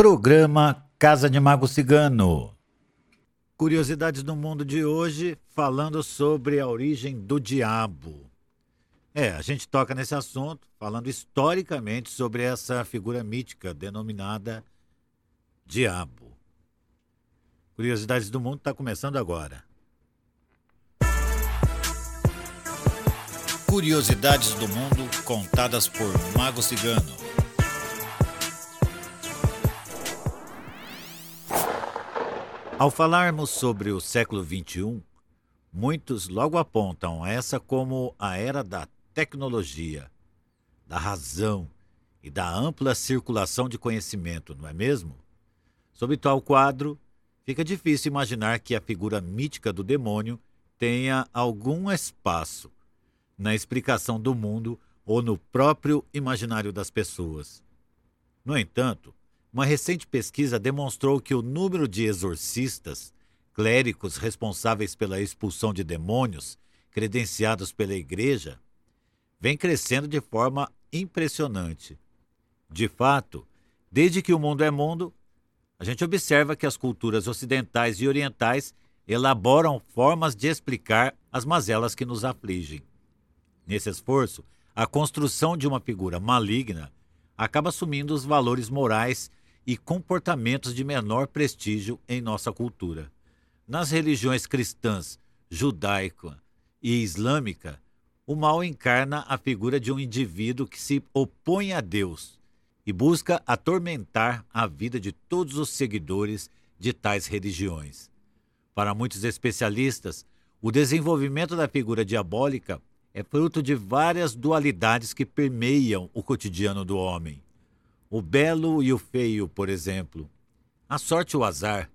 Programa Casa de Mago Cigano. Curiosidades do mundo de hoje, falando sobre a origem do diabo. É, a gente toca nesse assunto, falando historicamente sobre essa figura mítica denominada Diabo. Curiosidades do mundo está começando agora. Curiosidades do mundo contadas por Mago Cigano. Ao falarmos sobre o século XXI, muitos logo apontam essa como a era da tecnologia, da razão e da ampla circulação de conhecimento, não é mesmo? Sob tal quadro, fica difícil imaginar que a figura mítica do demônio tenha algum espaço na explicação do mundo ou no próprio imaginário das pessoas. No entanto, uma recente pesquisa demonstrou que o número de exorcistas, clérigos responsáveis pela expulsão de demônios, credenciados pela Igreja, vem crescendo de forma impressionante. De fato, desde que o mundo é mundo, a gente observa que as culturas ocidentais e orientais elaboram formas de explicar as mazelas que nos afligem. Nesse esforço, a construção de uma figura maligna acaba assumindo os valores morais e comportamentos de menor prestígio em nossa cultura. Nas religiões cristãs, judaica e islâmica, o mal encarna a figura de um indivíduo que se opõe a Deus e busca atormentar a vida de todos os seguidores de tais religiões. Para muitos especialistas, o desenvolvimento da figura diabólica é fruto de várias dualidades que permeiam o cotidiano do homem o belo e o feio, por exemplo, a sorte e o azar,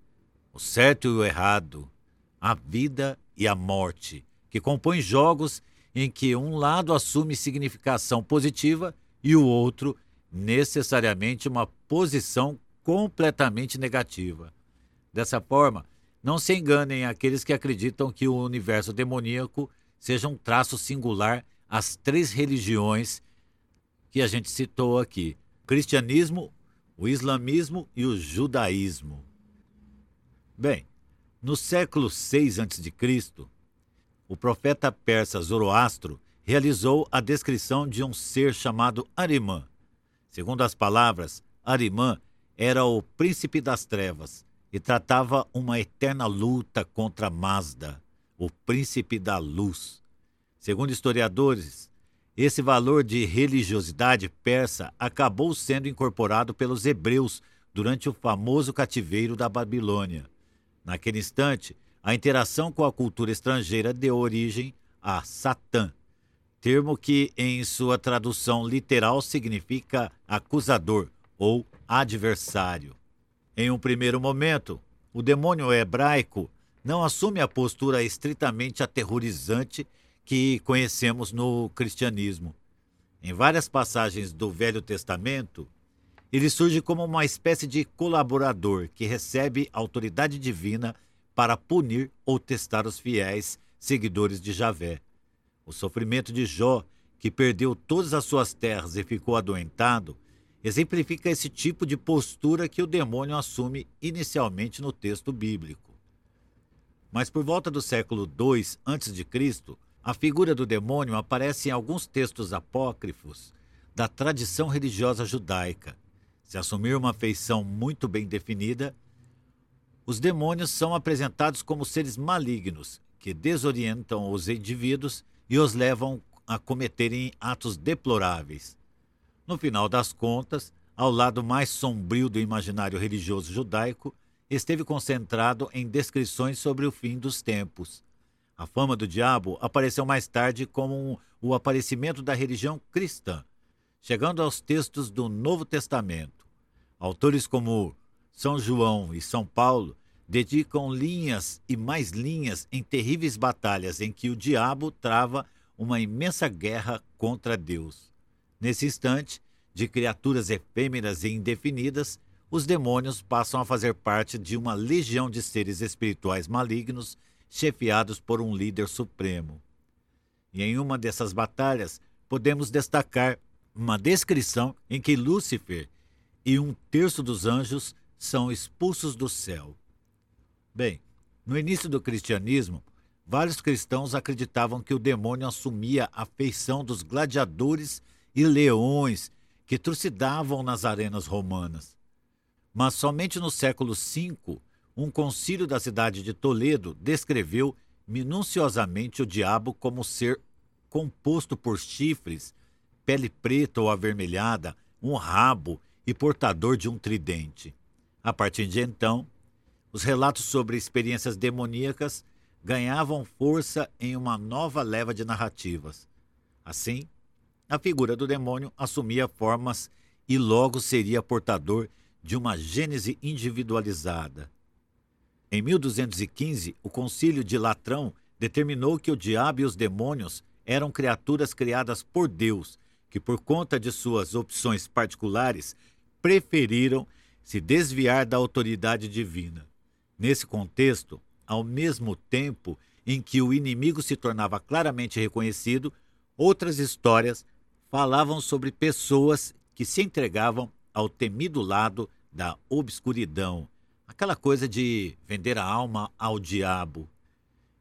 o certo e o errado, a vida e a morte, que compõem jogos em que um lado assume significação positiva e o outro necessariamente uma posição completamente negativa. Dessa forma, não se enganem aqueles que acreditam que o universo demoníaco seja um traço singular às três religiões que a gente citou aqui: cristianismo, o islamismo e o judaísmo. Bem, no século 6 a.C., o profeta persa Zoroastro realizou a descrição de um ser chamado Arimã. Segundo as palavras, Arimã era o príncipe das trevas e tratava uma eterna luta contra Mazda, o príncipe da luz. Segundo historiadores, esse valor de religiosidade persa acabou sendo incorporado pelos hebreus durante o famoso cativeiro da Babilônia. Naquele instante, a interação com a cultura estrangeira deu origem a Satã, termo que, em sua tradução literal, significa acusador ou adversário. Em um primeiro momento, o demônio hebraico não assume a postura estritamente aterrorizante que conhecemos no cristianismo. Em várias passagens do Velho Testamento, ele surge como uma espécie de colaborador que recebe autoridade divina para punir ou testar os fiéis seguidores de Javé. O sofrimento de Jó, que perdeu todas as suas terras e ficou adoentado, exemplifica esse tipo de postura que o demônio assume inicialmente no texto bíblico. Mas por volta do século II a.C., a figura do demônio aparece em alguns textos apócrifos da tradição religiosa judaica. Se assumir uma feição muito bem definida, os demônios são apresentados como seres malignos que desorientam os indivíduos e os levam a cometerem atos deploráveis. No final das contas, ao lado mais sombrio do imaginário religioso judaico, esteve concentrado em descrições sobre o fim dos tempos, a fama do diabo apareceu mais tarde como o aparecimento da religião cristã, chegando aos textos do Novo Testamento. Autores como São João e São Paulo dedicam linhas e mais linhas em terríveis batalhas em que o diabo trava uma imensa guerra contra Deus. Nesse instante, de criaturas efêmeras e indefinidas, os demônios passam a fazer parte de uma legião de seres espirituais malignos chefiados por um líder supremo. E em uma dessas batalhas, podemos destacar uma descrição em que Lúcifer e um terço dos anjos são expulsos do céu. Bem, no início do cristianismo, vários cristãos acreditavam que o demônio assumia a feição dos gladiadores e leões que trucidavam nas arenas romanas. Mas somente no século V, um concílio da cidade de Toledo descreveu minuciosamente o diabo como ser composto por chifres, pele preta ou avermelhada, um rabo e portador de um tridente. A partir de então, os relatos sobre experiências demoníacas ganhavam força em uma nova leva de narrativas. Assim, a figura do demônio assumia formas e logo seria portador de uma gênese individualizada. Em 1215, o Concílio de Latrão determinou que o diabo e os demônios eram criaturas criadas por Deus, que por conta de suas opções particulares preferiram se desviar da autoridade divina. Nesse contexto, ao mesmo tempo em que o inimigo se tornava claramente reconhecido, outras histórias falavam sobre pessoas que se entregavam ao temido lado da obscuridão, aquela coisa de vender a alma ao diabo.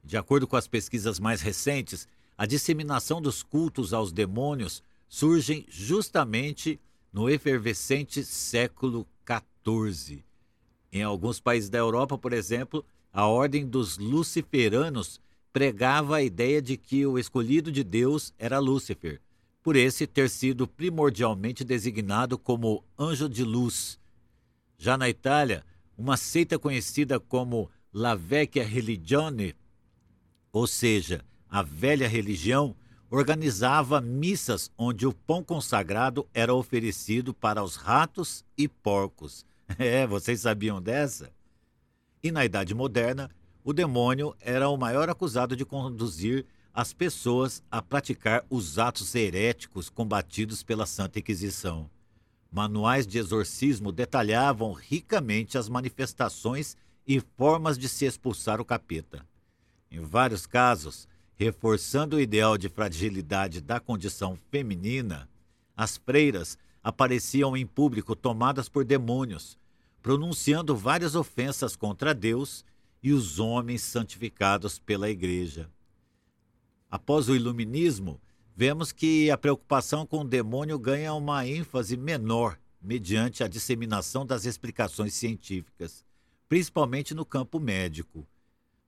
De acordo com as pesquisas mais recentes, a disseminação dos cultos aos demônios surgem justamente no efervescente século XIV. Em alguns países da Europa, por exemplo, a ordem dos luciferanos pregava a ideia de que o escolhido de Deus era Lúcifer, por esse ter sido primordialmente designado como anjo de luz. Já na Itália, uma seita conhecida como La Vecchia Religione, ou seja, a velha religião, organizava missas onde o pão consagrado era oferecido para os ratos e porcos. É, vocês sabiam dessa? E na Idade Moderna, o demônio era o maior acusado de conduzir as pessoas a praticar os atos heréticos combatidos pela Santa Inquisição. Manuais de exorcismo detalhavam ricamente as manifestações e formas de se expulsar o capeta. Em vários casos, reforçando o ideal de fragilidade da condição feminina, as freiras apareciam em público tomadas por demônios, pronunciando várias ofensas contra Deus e os homens santificados pela Igreja. Após o iluminismo, vemos que a preocupação com o demônio ganha uma ênfase menor mediante a disseminação das explicações científicas, principalmente no campo médico.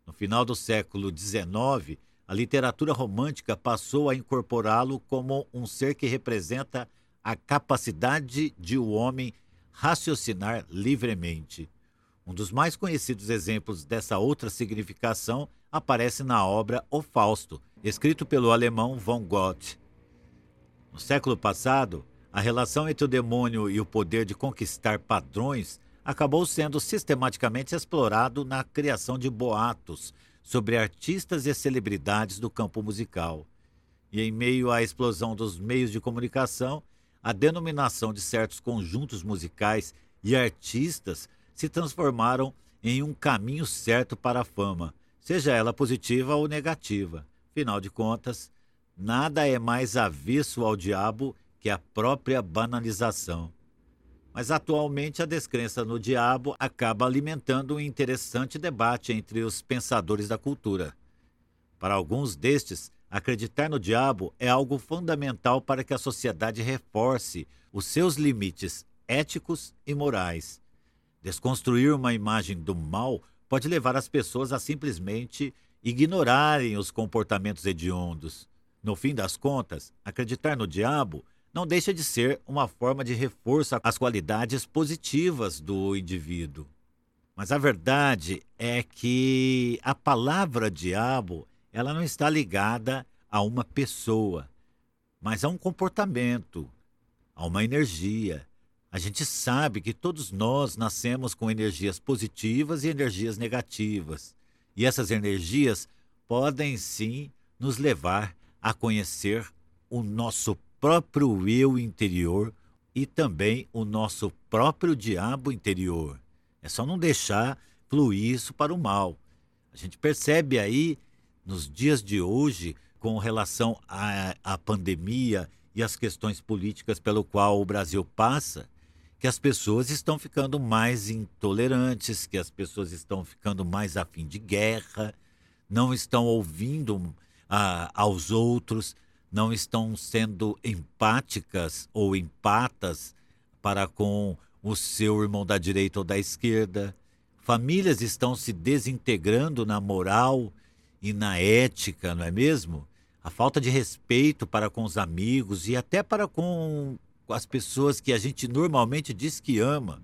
No final do século XIX, a literatura romântica passou a incorporá-lo como um ser que representa a capacidade de o homem raciocinar livremente. Um dos mais conhecidos exemplos dessa outra significação aparece na obra O Fausto, escrito pelo alemão von Gott. No século passado, a relação entre o demônio e o poder de conquistar padrões acabou sendo sistematicamente explorado na criação de boatos sobre artistas e celebridades do campo musical. E em meio à explosão dos meios de comunicação, a denominação de certos conjuntos musicais e artistas se transformaram em um caminho certo para a fama, seja ela positiva ou negativa. Afinal de contas, nada é mais avesso ao diabo que a própria banalização. Mas atualmente a descrença no diabo acaba alimentando um interessante debate entre os pensadores da cultura. Para alguns destes, acreditar no diabo é algo fundamental para que a sociedade reforce os seus limites éticos e morais. Desconstruir uma imagem do mal pode levar as pessoas a simplesmente ignorarem os comportamentos hediondos. No fim das contas, acreditar no diabo não deixa de ser uma forma de reforço às qualidades positivas do indivíduo. Mas a verdade é que a palavra diabo, ela não está ligada a uma pessoa, mas a um comportamento, a uma energia. A gente sabe que todos nós nascemos com energias positivas e energias negativas. E essas energias podem sim nos levar a conhecer o nosso próprio eu interior e também o nosso próprio diabo interior. É só não deixar fluir isso para o mal. A gente percebe aí, nos dias de hoje, com relação à, à pandemia e às questões políticas pelo qual o Brasil passa, que as pessoas estão ficando mais intolerantes, que as pessoas estão ficando mais afim de guerra, não estão ouvindo ah, aos outros, não estão sendo empáticas ou empatas para com o seu irmão da direita ou da esquerda. Famílias estão se desintegrando na moral e na ética, não é mesmo? A falta de respeito para com os amigos e até para com com as pessoas que a gente normalmente diz que ama.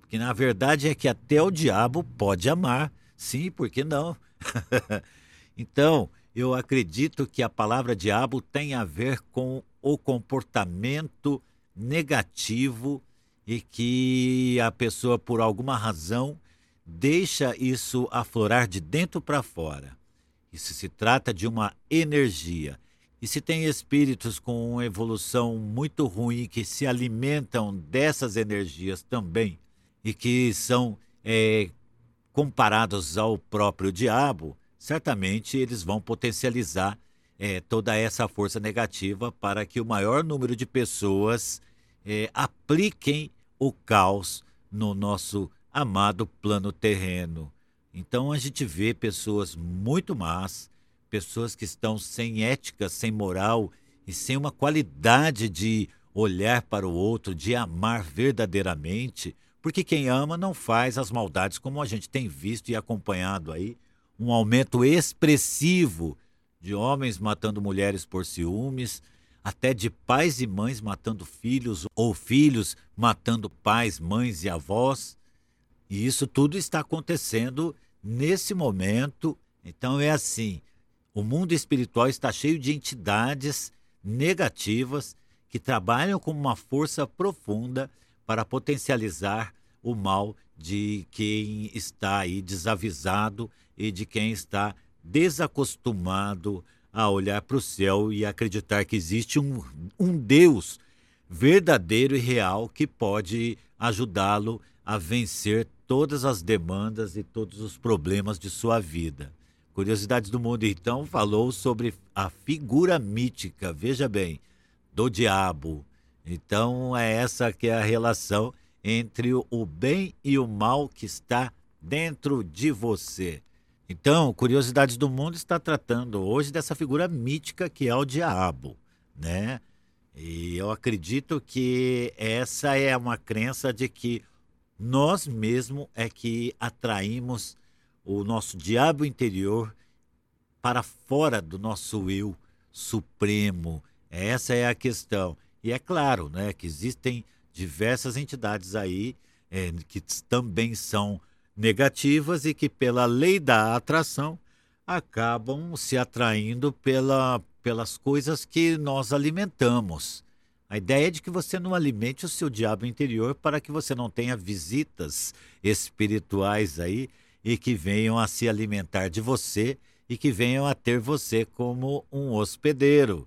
Porque na verdade é que até o diabo pode amar. Sim, por que não? então, eu acredito que a palavra diabo tem a ver com o comportamento negativo e que a pessoa, por alguma razão, deixa isso aflorar de dentro para fora. Isso se trata de uma energia. E se tem espíritos com evolução muito ruim que se alimentam dessas energias também e que são é, comparados ao próprio diabo, certamente eles vão potencializar é, toda essa força negativa para que o maior número de pessoas é, apliquem o caos no nosso amado plano terreno. Então a gente vê pessoas muito más pessoas que estão sem ética, sem moral e sem uma qualidade de olhar para o outro, de amar verdadeiramente, porque quem ama não faz as maldades como a gente tem visto e acompanhado aí, um aumento expressivo de homens matando mulheres por ciúmes, até de pais e mães matando filhos ou filhos matando pais, mães e avós. E isso tudo está acontecendo nesse momento. Então é assim, o mundo espiritual está cheio de entidades negativas que trabalham como uma força profunda para potencializar o mal de quem está aí desavisado e de quem está desacostumado a olhar para o céu e acreditar que existe um, um Deus verdadeiro e real que pode ajudá-lo a vencer todas as demandas e todos os problemas de sua vida. Curiosidades do Mundo, então, falou sobre a figura mítica, veja bem, do diabo. Então, é essa que é a relação entre o bem e o mal que está dentro de você. Então, Curiosidades do Mundo está tratando hoje dessa figura mítica que é o diabo, né? E eu acredito que essa é uma crença de que nós mesmo é que atraímos o nosso diabo interior para fora do nosso eu supremo. Essa é a questão. E é claro né, que existem diversas entidades aí é, que também são negativas e que, pela lei da atração, acabam se atraindo pela, pelas coisas que nós alimentamos. A ideia é de que você não alimente o seu diabo interior para que você não tenha visitas espirituais aí e que venham a se alimentar de você e que venham a ter você como um hospedeiro.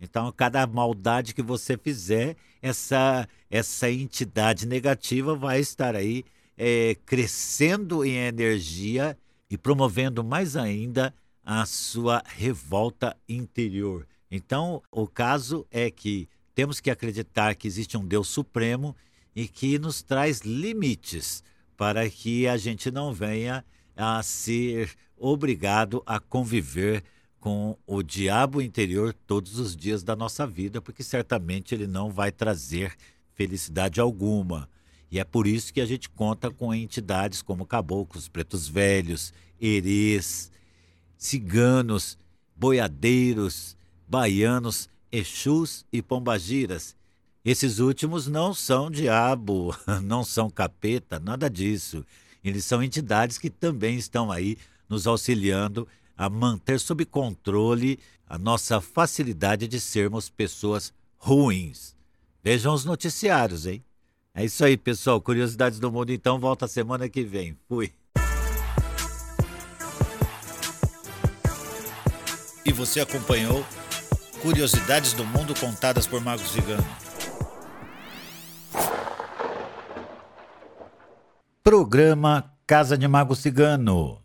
Então, cada maldade que você fizer, essa, essa entidade negativa vai estar aí é, crescendo em energia e promovendo mais ainda a sua revolta interior. Então, o caso é que temos que acreditar que existe um Deus supremo e que nos traz limites para que a gente não venha a ser obrigado a conviver com o diabo interior todos os dias da nossa vida, porque certamente ele não vai trazer felicidade alguma. E é por isso que a gente conta com entidades como caboclos, pretos velhos, herês, ciganos, boiadeiros, baianos, exus e pombagiras, esses últimos não são diabo, não são capeta, nada disso. Eles são entidades que também estão aí nos auxiliando a manter sob controle a nossa facilidade de sermos pessoas ruins. Vejam os noticiários, hein? É isso aí, pessoal. Curiosidades do Mundo, então, volta semana que vem. Fui. E você acompanhou Curiosidades do Mundo contadas por Magos Cigano. Programa Casa de Mago Cigano.